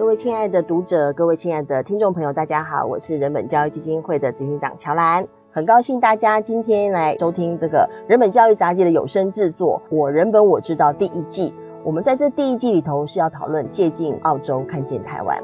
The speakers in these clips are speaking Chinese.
各位亲爱的读者，各位亲爱的听众朋友，大家好，我是人本教育基金会的执行长乔兰，很高兴大家今天来收听这个人本教育杂志的有声制作《我人本我知道》第一季。我们在这第一季里头是要讨论借镜澳洲，看见台湾。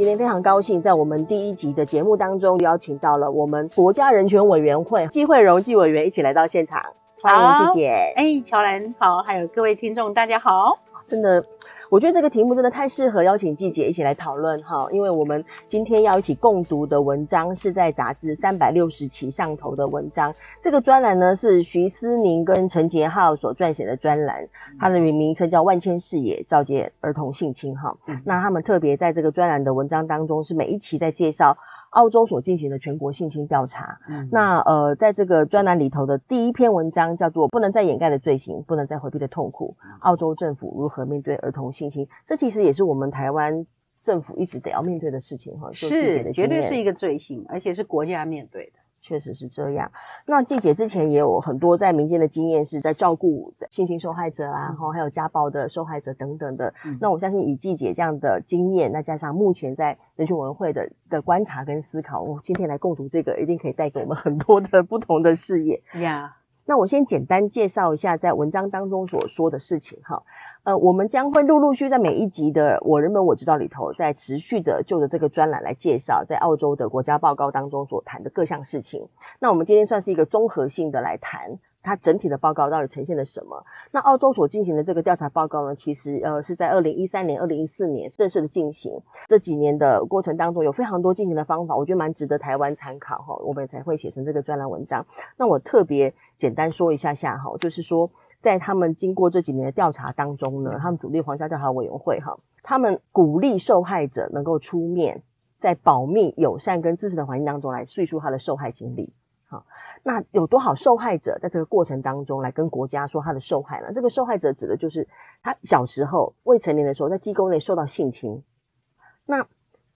今天非常高兴，在我们第一集的节目当中，邀请到了我们国家人权委员会纪惠荣纪委员一起来到现场，欢迎季姐。哎，乔兰好，还有各位听众，大家好。真的。我觉得这个题目真的太适合邀请季姐一起来讨论哈，因为我们今天要一起共读的文章是在杂志三百六十期上头的文章。这个专栏呢是徐思宁跟陈杰浩所撰写的专栏，它的名名称叫《万千视野照见儿童性侵》哈。那他们特别在这个专栏的文章当中，是每一期在介绍。澳洲所进行的全国性侵调查，嗯，那呃，在这个专栏里头的第一篇文章叫做《不能再掩盖的罪行，不能再回避的痛苦》，澳洲政府如何面对儿童性侵？这其实也是我们台湾政府一直得要面对的事情哈。是，绝对是一个罪行，而且是国家面对的。确实是这样。那季姐之前也有很多在民间的经验，是在照顾性侵受害者啊，然后还有家暴的受害者等等的。嗯、那我相信以季姐这样的经验，那加上目前在人权委员会的的观察跟思考，我今天来共读这个，一定可以带给我们很多的不同的视野。呀。那我先简单介绍一下在文章当中所说的事情哈，呃，我们将会陆陆续在每一集的《我人本我知道》里头，在持续的就着这个专栏来介绍在澳洲的国家报告当中所谈的各项事情。那我们今天算是一个综合性的来谈。它整体的报告到底呈现了什么？那澳洲所进行的这个调查报告呢，其实呃是在二零一三年、二零一四年正式的进行。这几年的过程当中，有非常多进行的方法，我觉得蛮值得台湾参考哈。我们才会写成这个专栏文章。那我特别简单说一下下哈，就是说在他们经过这几年的调查当中呢，他们主力黄家调查委员会哈，他们鼓励受害者能够出面，在保密、友善跟支持的环境当中来叙述他的受害经历。好，那有多少受害者在这个过程当中来跟国家说他的受害呢？这个受害者指的就是他小时候未成年的时候在机构内受到性侵。那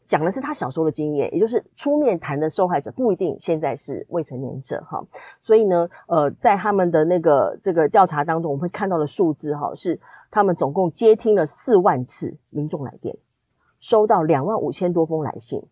讲的是他小时候的经验，也就是出面谈的受害者不一定现在是未成年者哈。所以呢，呃，在他们的那个这个调查当中，我们会看到的数字哈，是他们总共接听了四万次民众来电，收到两万五千多封来信，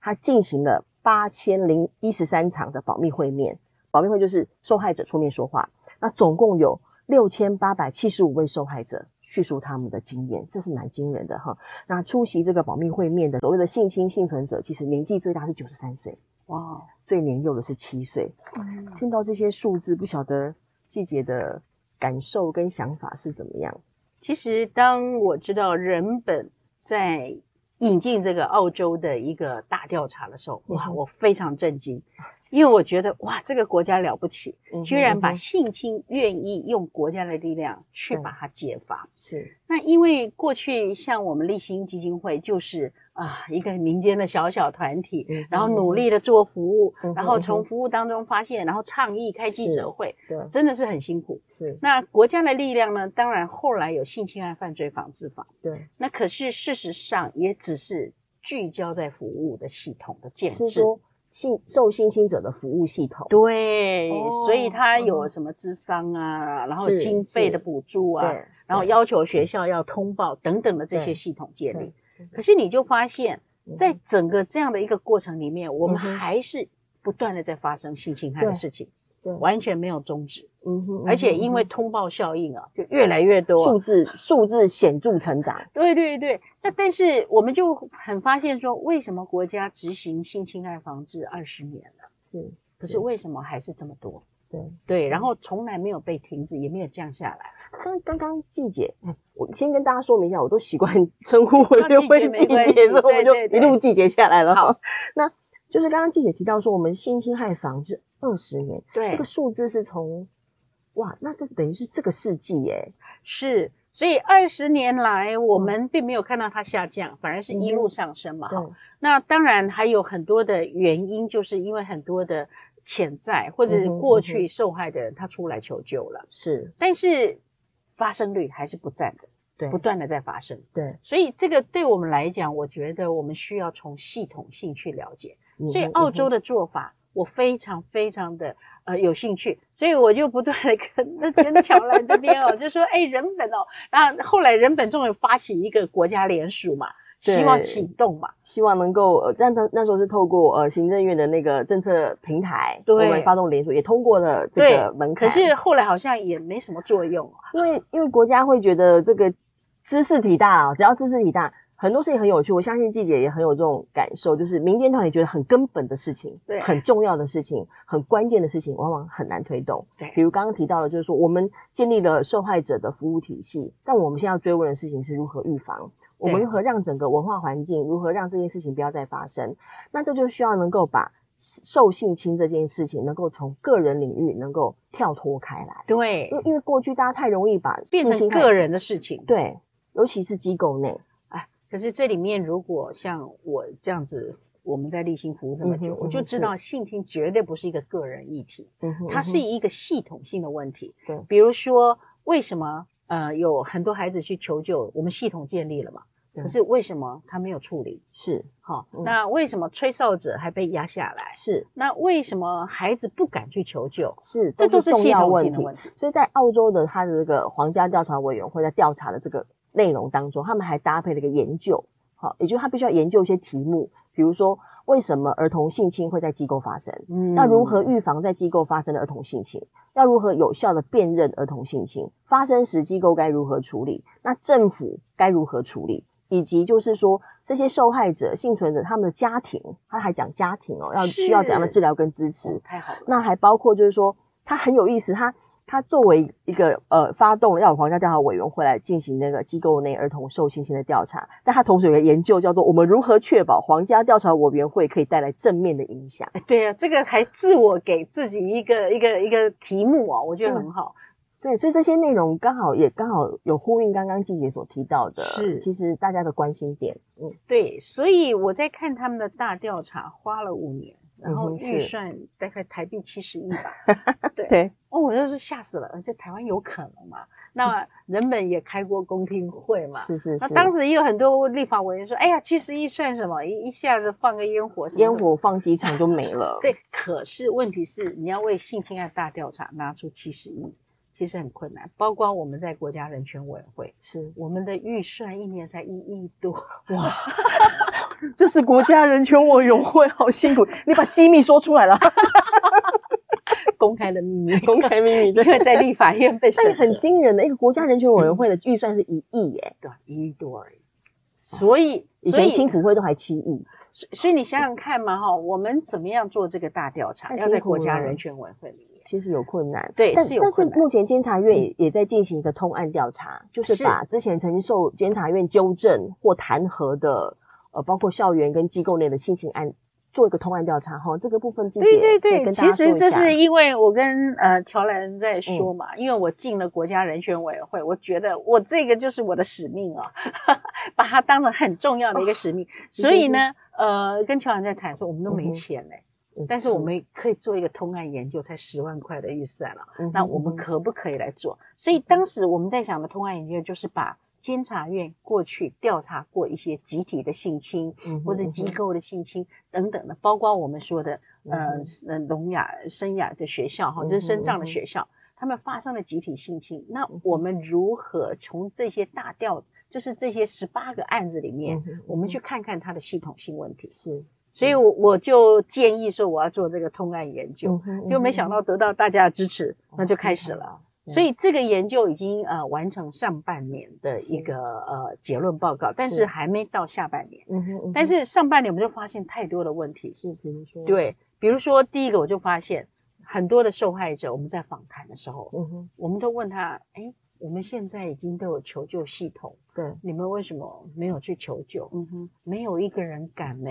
他进行了。八千零一十三场的保密会面，保密会就是受害者出面说话。那总共有六千八百七十五位受害者叙述他们的经验，这是蛮惊人的哈。那出席这个保密会面的所谓的性侵幸存者，其实年纪最大是九十三岁，哇，最年幼的是七岁。嗯，听到这些数字，不晓得季姐的感受跟想法是怎么样？其实当我知道人本在。引进这个澳洲的一个大调查的时候，哇，我非常震惊，因为我觉得哇，这个国家了不起，居然把性侵愿意用国家的力量去把它揭发。是，那因为过去像我们立新基金会就是。啊，一个民间的小小团体，嗯、然后努力的做服务，嗯、然后从服务当中发现，嗯、然后倡议开记者会，对，真的是很辛苦。是，那国家的力量呢？当然后来有性侵害犯罪防治法，对，那可是事实上也只是聚焦在服务的系统的建设，是说性受性侵者的服务系统，对，哦、所以他有什么智商啊，嗯、然后经费的补助啊，然后要求学校要通报等等的这些系统建立。可是你就发现，在整个这样的一个过程里面，嗯、我们还是不断的在发生性侵害的事情，对，完全没有终止。嗯哼，而且因为通报效应啊，就越来越多，数字数字显著成长。对对对，那但是我们就很发现说，为什么国家执行性侵害防治二十年了，是，可是为什么还是这么多？对对，然后从来没有被停止，也没有降下来。刚刚刚季姐，我先跟大家说明一下，我都习惯 称呼委员会纪姐，所以我们就一路季姐下来了。好，那就是刚刚季姐提到说，我们性侵害防治二十年，对，这个数字是从哇，那这等于是这个世纪耶，是，所以二十年来我们并没有看到它下降，反而是一路上升嘛。好，那当然还有很多的原因，就是因为很多的。潜在或者是过去受害的人，他出来求救了，是，但是发生率还是不占的。对，不断的在发生。对，所以这个对我们来讲，我觉得我们需要从系统性去了解。所以澳洲的做法，我非常非常的呃有兴趣，所以我就不断的跟那跟 乔兰这边哦，就说哎，人本哦，然后后来人本终于发起一个国家联署嘛。希望启动嘛，希望能够，呃，但他那时候是透过呃行政院的那个政策平台，对，我们发动联署，也通过了这个门槛。可是后来好像也没什么作用，因为因为国家会觉得这个知识体大啊，只要知识体大，很多事情很有趣。我相信季姐也很有这种感受，就是民间团体觉得很根本的事情，对，很重要的事情，很关键的事情，往往很难推动。对，比如刚刚提到的，就是说我们建立了受害者的服务体系，但我们现在要追问的事情是如何预防。我们如何让整个文化环境，如何让这件事情不要再发生？那这就需要能够把受性侵这件事情，能够从个人领域能够跳脱开来。对，因为因为过去大家太容易把变成个人的事情。对，尤其是机构内。哎，可是这里面如果像我这样子，我们在立心服务这么久，嗯、我就知道性侵绝对不是一个个人议题，嗯哼，它是一个系统性的问题。对，比如说为什么呃有很多孩子去求救，我们系统建立了嘛？可是为什么他没有处理？是好，嗯，那为什么吹哨者还被压下来？是，那为什么孩子不敢去求救？是，这都是系统性的问题。所以在澳洲的他的这个皇家调查委员会在调查的这个内容当中，他们还搭配了一个研究，好，也就是他必须要研究一些题目，比如说为什么儿童性侵会在机构发生？嗯，那如何预防在机构发生的儿童性侵？要如何有效的辨认儿童性侵？发生时机构该如何处理？那政府该如何处理？以及就是说，这些受害者、幸存者他们的家庭，他还讲家庭哦，要需要怎样的治疗跟支持？太好了。那还包括就是说，他很有意思，他他作为一个呃，发动要有皇家调查委员会来进行那个机构内儿童受性侵的调查，但他同时有个研究叫做“我们如何确保皇家调查委员会可以带来正面的影响”。对啊，这个还自我给自己一个一个一个题目啊，我觉得很好。对，所以这些内容刚好也刚好有呼应刚刚季姐所提到的，是其实大家的关心点。嗯，对，所以我在看他们的大调查，花了五年，然后预算大概台币七十亿吧。对，对哦，我就说吓死了，这台湾有可能吗？那人们也开过公听会嘛？是是是。那当时也有很多立法委员说：“哎呀，七十亿算什么？一一下子放个烟火，烟火放几场就没了。”对，可是问题是你要为性侵案大调查拿出七十亿。其实很困难，包括我们在国家人权委员会，是我们的预算一年才一亿多，哇！这是国家人权委员会，好辛苦，你把机密说出来了，公开的秘密，公开秘密，因为在立法院被审，很惊人的一个国家人权委员会的预算是一亿耶，对，一亿多而已，所以以前青辅会都还七亿，所以你想想看嘛，哈，我们怎么样做这个大调查？要在国家人权委员会里面。其实有困难，对，但是有但是目前监察院也也在进行一个通案调查，嗯，就是。把之前曾经受监察院纠正或弹劾的，呃，包括校园跟机构内的性侵案，做一个通案调查哈。这个部分，对对对，其实这是。因为我跟呃乔兰在说嘛，嗯，因为我进了国家人权委员会，我觉得我这个就是我的使命啊，把它当成很重要的一个使命，哦，所以呢，呃，跟乔兰在谈说，我们都没钱嘞，欸。嗯但是我们可以做一个通案研究，才十万块的预算了。嗯，那我们可不可以来做？所以当时我们在想的通案研究，就是把监察院过去调查过一些集体的性侵，嗯，或者机构的性侵等等的，包括我们说的，呃，呃，聋哑、声哑的学校，哈，就是身障的学校，他们发生了集体性侵。那我们如何从这些大调，就是这些十八个案子里面，我们去看看它的系统性问题？是。所以，我我就建议说，我要做这个通案研究，就没想到得到大家的支持，那就开始了。所以，这个研究已经呃完成上半年的一个呃结论报告，但是还没到下半年。嗯哼。但是上半年我们就发现太多的问题，是比如说，对，比如说第一个我就发现很多的受害者，我们在访谈的时候，嗯哼，我们都问他，哎，我们现在已经都有求救系统，对，你们为什么没有去求救？嗯哼，没有一个人敢呢。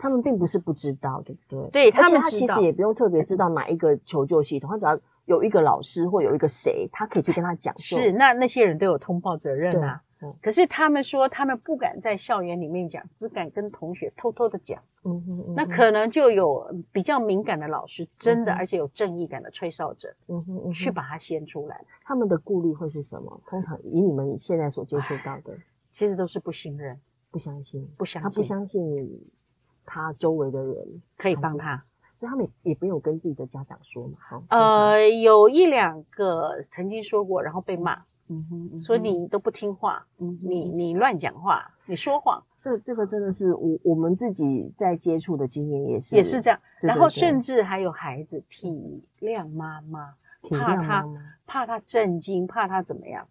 他们并不是不知道，对不对？对，他们他其实也不用特别知道哪一个求救系统，他只要有一个老师或有一个谁，他可以去跟他讲。是，那那些人都有通报责任啊。嗯，可是他们说他们不敢在校园里面讲，只敢跟同学偷偷的讲。嗯哼，嗯，那可能就有比较敏感的老师，真的、嗯、而且有正义感的吹哨者，嗯哼，嗯哼，去把它掀出来。他们的顾虑会是什么？通常以你们现在所接触到的，其实都是不信任、不相信、不相信，他不相信他周围的人可以帮他。所以他们也没有跟自己的家长说嘛？呃，有一两个曾经说过，然后被骂，嗯哼，嗯哼，说你都不听话，嗯，你你乱讲话，你说谎。这这个真的是我我们自己在接触的经验也是也是这样。然后甚至还有孩子体谅妈妈，怕他怕他震惊，怕他怎么样。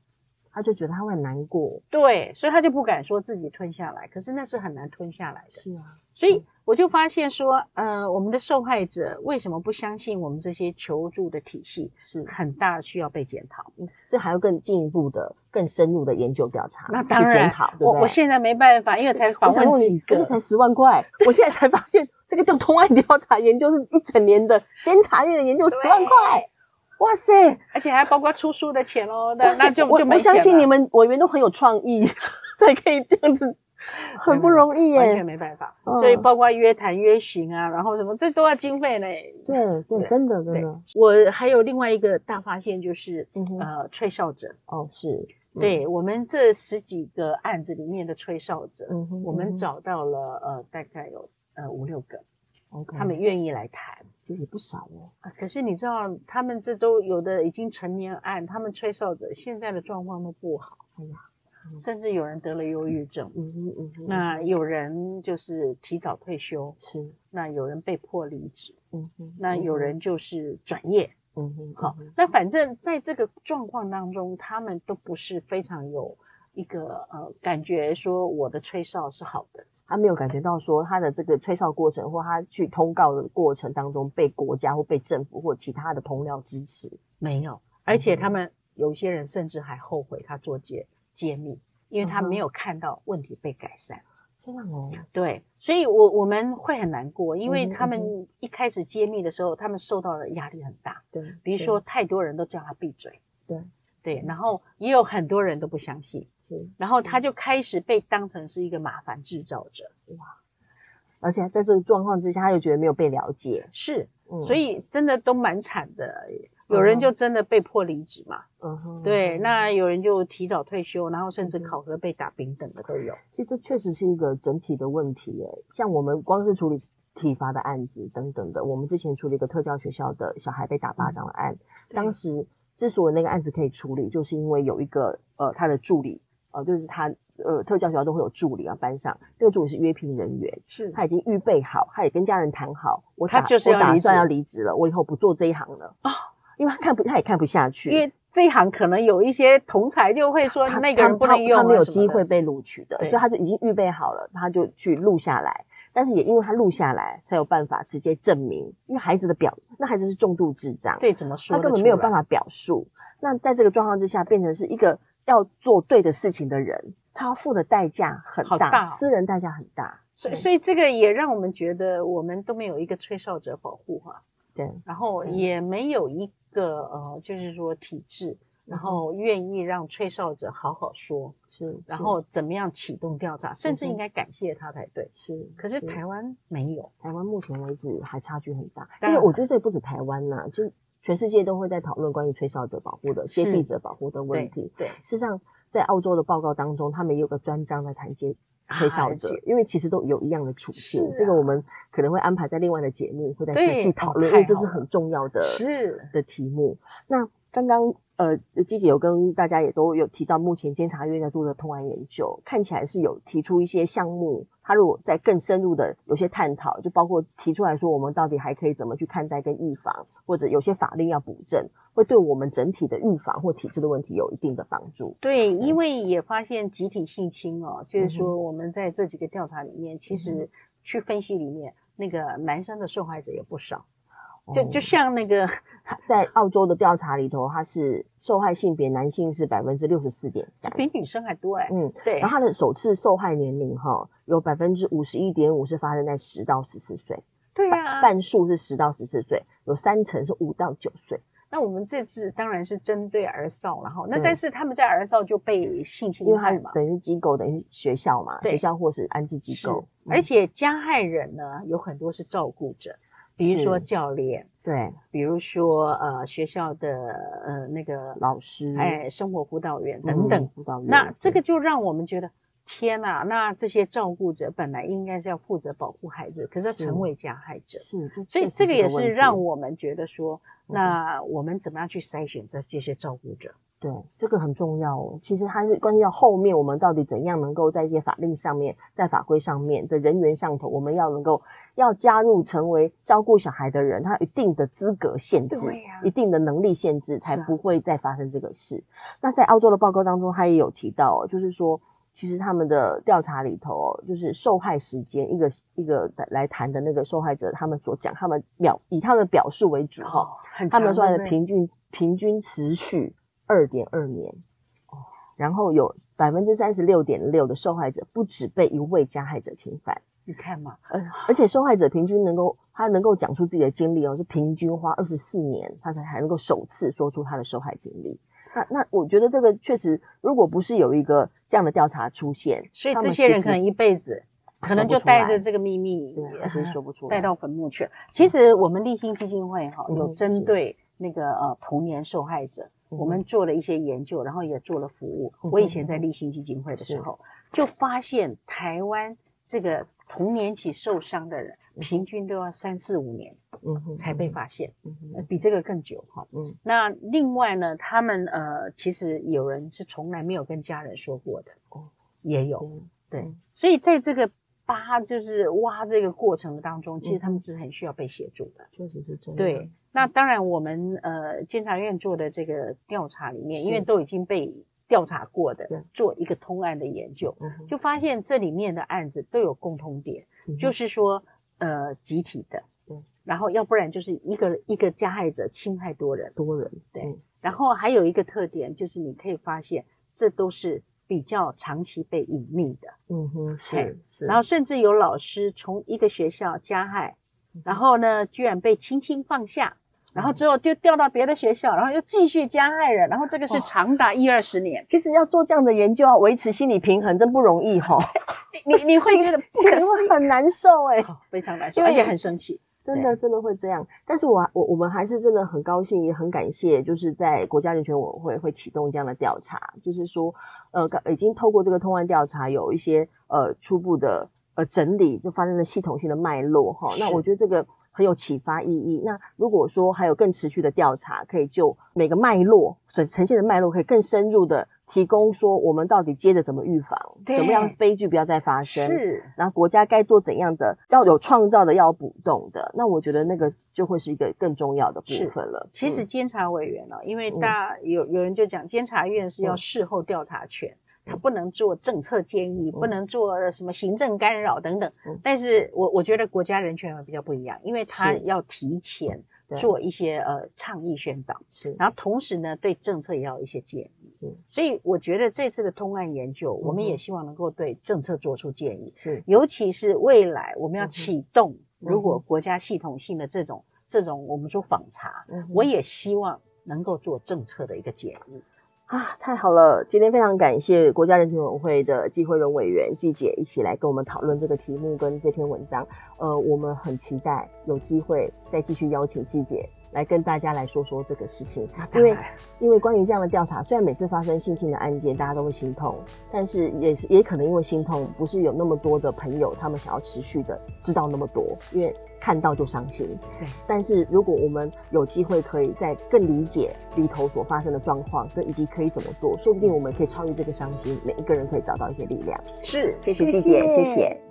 他就觉得他会很难过，对，所以他就不敢说自己吞下来。可是那是很难吞下来的。是啊，所以我就发现说，呃，我们的受害者为什么不相信我们这些求助的体系？是很大需要被检讨。嗯，这还要更进一步的、更深入的研究调查。那当然，我我现在没办法，因为才访问几个，才十万块。我现在才发现，这个叫通案调查研究是一整年的监察院的研究，十万块。哇塞！而且还包括出书的钱哦，那那就就没。我相信你们委员都很有创意，才可以这样子，很不容易耶，完全没办法。所以包括约谈、约行啊，然后什么，这都要经费呢。对对，真的真的。我还有另外一个大发现，就是呃，吹哨者。哦，是。对我们这十几个案子里面的吹哨者，我们找到了呃，大概有呃五六个。Okay, 他们愿意来谈，其实也不少哦。啊，可是你知道，他们这都有的已经成年案，他们吹哨者现在的状况都不好。哎呀，嗯、甚至有人得了忧郁症。嗯哼嗯哼。那有人就是提早退休。是。那有人被迫离职。嗯哼。那有人就是转业。嗯哼。好，那反正在这个状况当中，他们都不是非常有一个呃感觉说我的吹哨是好的。他没有感觉到说他的这个吹哨过程，或他去通告的过程当中被国家或被政府或其他的同僚支持，没有。而且他们有些人甚至还后悔他做揭揭秘，因为他没有看到问题被改善。这样哦，对，所以我我们会很难过，因为他们一开始揭秘的时候，他们受到的压力很大。对，比如说太多人都叫他闭嘴。对对，然后也有很多人都不相信。然后他就开始被当成是一个麻烦制造者，哇！而且在这个状况之下，他又觉得没有被了解，是，嗯、所以真的都蛮惨的。有人就真的被迫离职嘛，嗯哼，对，那有人就提早退休，然后甚至考核被打平等的都有。其实这确实是一个整体的问题，诶，像我们光是处理体罚的案子等等的，我们之前处理一个特教学校的小孩被打巴掌的案，嗯、当时之所以那个案子可以处理，就是因为有一个呃他的助理。呃，就是他，呃，特教学校都会有助理啊，班上这个助理是约聘人员，是他已经预备好，他也跟家人谈好，我打他就是我打算要离职了，我以后不做这一行了啊，哦、因为他看不，他也看不下去，因为这一行可能有一些同才就会说那个人不能用他，没有机会被录取的，所以他就已经预备好了，他就去录下来，但是也因为他录下来，才有办法直接证明，因为孩子的表，那孩子是重度智障，对，怎么说，他根本没有办法表述，那在这个状况之下，变成是一个。要做对的事情的人，他要付的代价很大，大哦、私人代价很大。所以，所以这个也让我们觉得，我们都没有一个吹哨者保护哈。对，然后也没有一个呃，就是说体制，然后愿意让吹哨者好好说，是，然后怎么样启动调查，甚至应该感谢他才对。是，可是台湾没有，台湾目前为止还差距很大。但是我觉得这也不止台湾呐，就。全世界都会在讨论关于吹哨者保护的、揭弊者保护的问题。对，事实上，在澳洲的报告当中，他们也有个专章在谈揭吹哨者，啊、因为其实都有一样的处境。啊、这个我们可能会安排在另外的节目，会再仔细讨论，因为这是很重要的是的题目。那刚刚。呃，鸡姐有跟大家也都有提到，目前监察院在做的通案研究，看起来是有提出一些项目。他如果在更深入的有些探讨，就包括提出来说，我们到底还可以怎么去看待跟预防，或者有些法令要补正，会对我们整体的预防或体制的问题有一定的帮助。对，因为也发现集体性侵哦，就是说我们在这几个调查里面，其实去分析里面那个男生的受害者也不少。就就像那个 在澳洲的调查里头，他是受害性别男性是百分之六十四点三，比女生还多哎。嗯，对。然后他的首次受害年龄哈，有百分之五十一点五是发生在十到十四岁，对啊，半数是十到十四岁，有三成是五到九岁。那我们这次当然是针对儿少了哈。那但是他们在儿少就被性侵害嘛，等于机构等于学校嘛，学校或是安置机构。而且加害人呢，有很多是照顾者，比如说教练，对，比如说呃学校的呃那个老师，哎，生活辅导员等等辅导员。那这个就让我们觉得。天呐，那这些照顾者本来应该是要负责保护孩子，可是成为加害者，是，所以这个也是让我们觉得说，那我们怎么样去筛选这这些照顾者？对，这个很重要哦。其实它是关系到后面我们到底怎样能够在一些法令上面，在法规上面的人员上头，我们要能够要加入成为照顾小孩的人，他有一定的资格限制，啊，一定的能力限制，才不会再发生这个事。那在澳洲的报告当中，他也有提到，就是说。其实他们的调查里头哦，就是受害时间一个一个来谈的那个受害者，他们所讲，他们表以他们的表述为主哈，他们说的平均平均持续二点二年，哦，然后有百分之三十六点六的受害者不止被一位加害者侵犯，你看嘛，而而且受害者平均能够他能够讲出自己的经历哦，是平均花二十四年，他才还能够首次说出他的受害经历。那那我觉得这个确实，如果不是有一个这样的调查出现，所以这些人可能一辈子可能就带着这个秘密，对，而且说不出来，带到坟墓去了。其实我们立新基金会哈有针对那个呃童年受害者，我们做了一些研究，然后也做了服务。我以前在立新基金会的时候，就发现台湾这个童年期受伤的人，平均都要三四五年。才被发现，比这个更久哈。嗯，那另外呢，他们呃，其实有人是从来没有跟家人说过的，哦，也有，嗯、对，所以在这个扒就是挖这个过程当中，其实他们是很需要被协助的，确实是这样。对，那当然我们呃监察院做的这个调查里面，因为都已经被调查过的，做一个通案的研究，就发现这里面的案子都有共通点，就是说呃集体的。然后，要不然就是一个一个加害者侵害多人，多人对。嗯、然后还有一个特点，就是你可以发现，这都是比较长期被隐匿的。嗯哼，是是。然后甚至有老师从一个学校加害，嗯、然后呢，居然被轻轻放下，然后之后就调到别的学校，然后又继续加害人，然后这个是长达一二十年。其实要做这样的研究，要维持心理平衡，真不容易哈、哦。你你，你会觉得心里会很难受哎、哦，非常难受，而且很生气。真的真的会这样，但是我我我们还是真的很高兴，也很感谢，就是在国家人权委员会会启动这样的调查，就是说，呃，已经透过这个通案调查，有一些呃初步的呃整理，就发生了系统性的脉络哈。那我觉得这个很有启发意义。那如果说还有更持续的调查，可以就每个脉络所呈现的脉络，可以更深入的。提供说我们到底接着怎么预防，怎么样悲剧不要再发生？是，然后国家该做怎样的，要有创造的，要补洞的。那我觉得那个就会是一个更重要的部分了。其实监察委员呢、因为大家有有人就讲，监察院是要事后调查权，他、嗯、不能做政策建议，嗯、不能做什么行政干扰等等。嗯、但是我我觉得国家人权会比较不一样，因为他要提前。做一些呃倡议宣导，是。然后同时呢，对政策也要有一些建议，是。所以我觉得这次的通案研究，我们也希望能够对政策做出建议，是。尤其是未来我们要启动，如果国家系统性的这种、嗯、这种我们说访查，嗯、我也希望能够做政策的一个建议。啊，太好了！今天非常感谢国家人权委员会的纪惠容委员季姐一起来跟我们讨论这个题目跟这篇文章。呃，我们很期待有机会再继续邀请季姐。来跟大家来说说这个事情，因为因为关于这样的调查，虽然每次发生性侵的案件，大家都会心痛，但是也是也可能因为心痛，不是有那么多的朋友，他们想要持续的知道那么多，因为看到就伤心。对，但是如果我们有机会可以再更理解里头所发生的状况，跟以及可以怎么做，说不定我们可以超越这个伤心，每一个人可以找到一些力量。是，谢谢季姐，谢谢。谢谢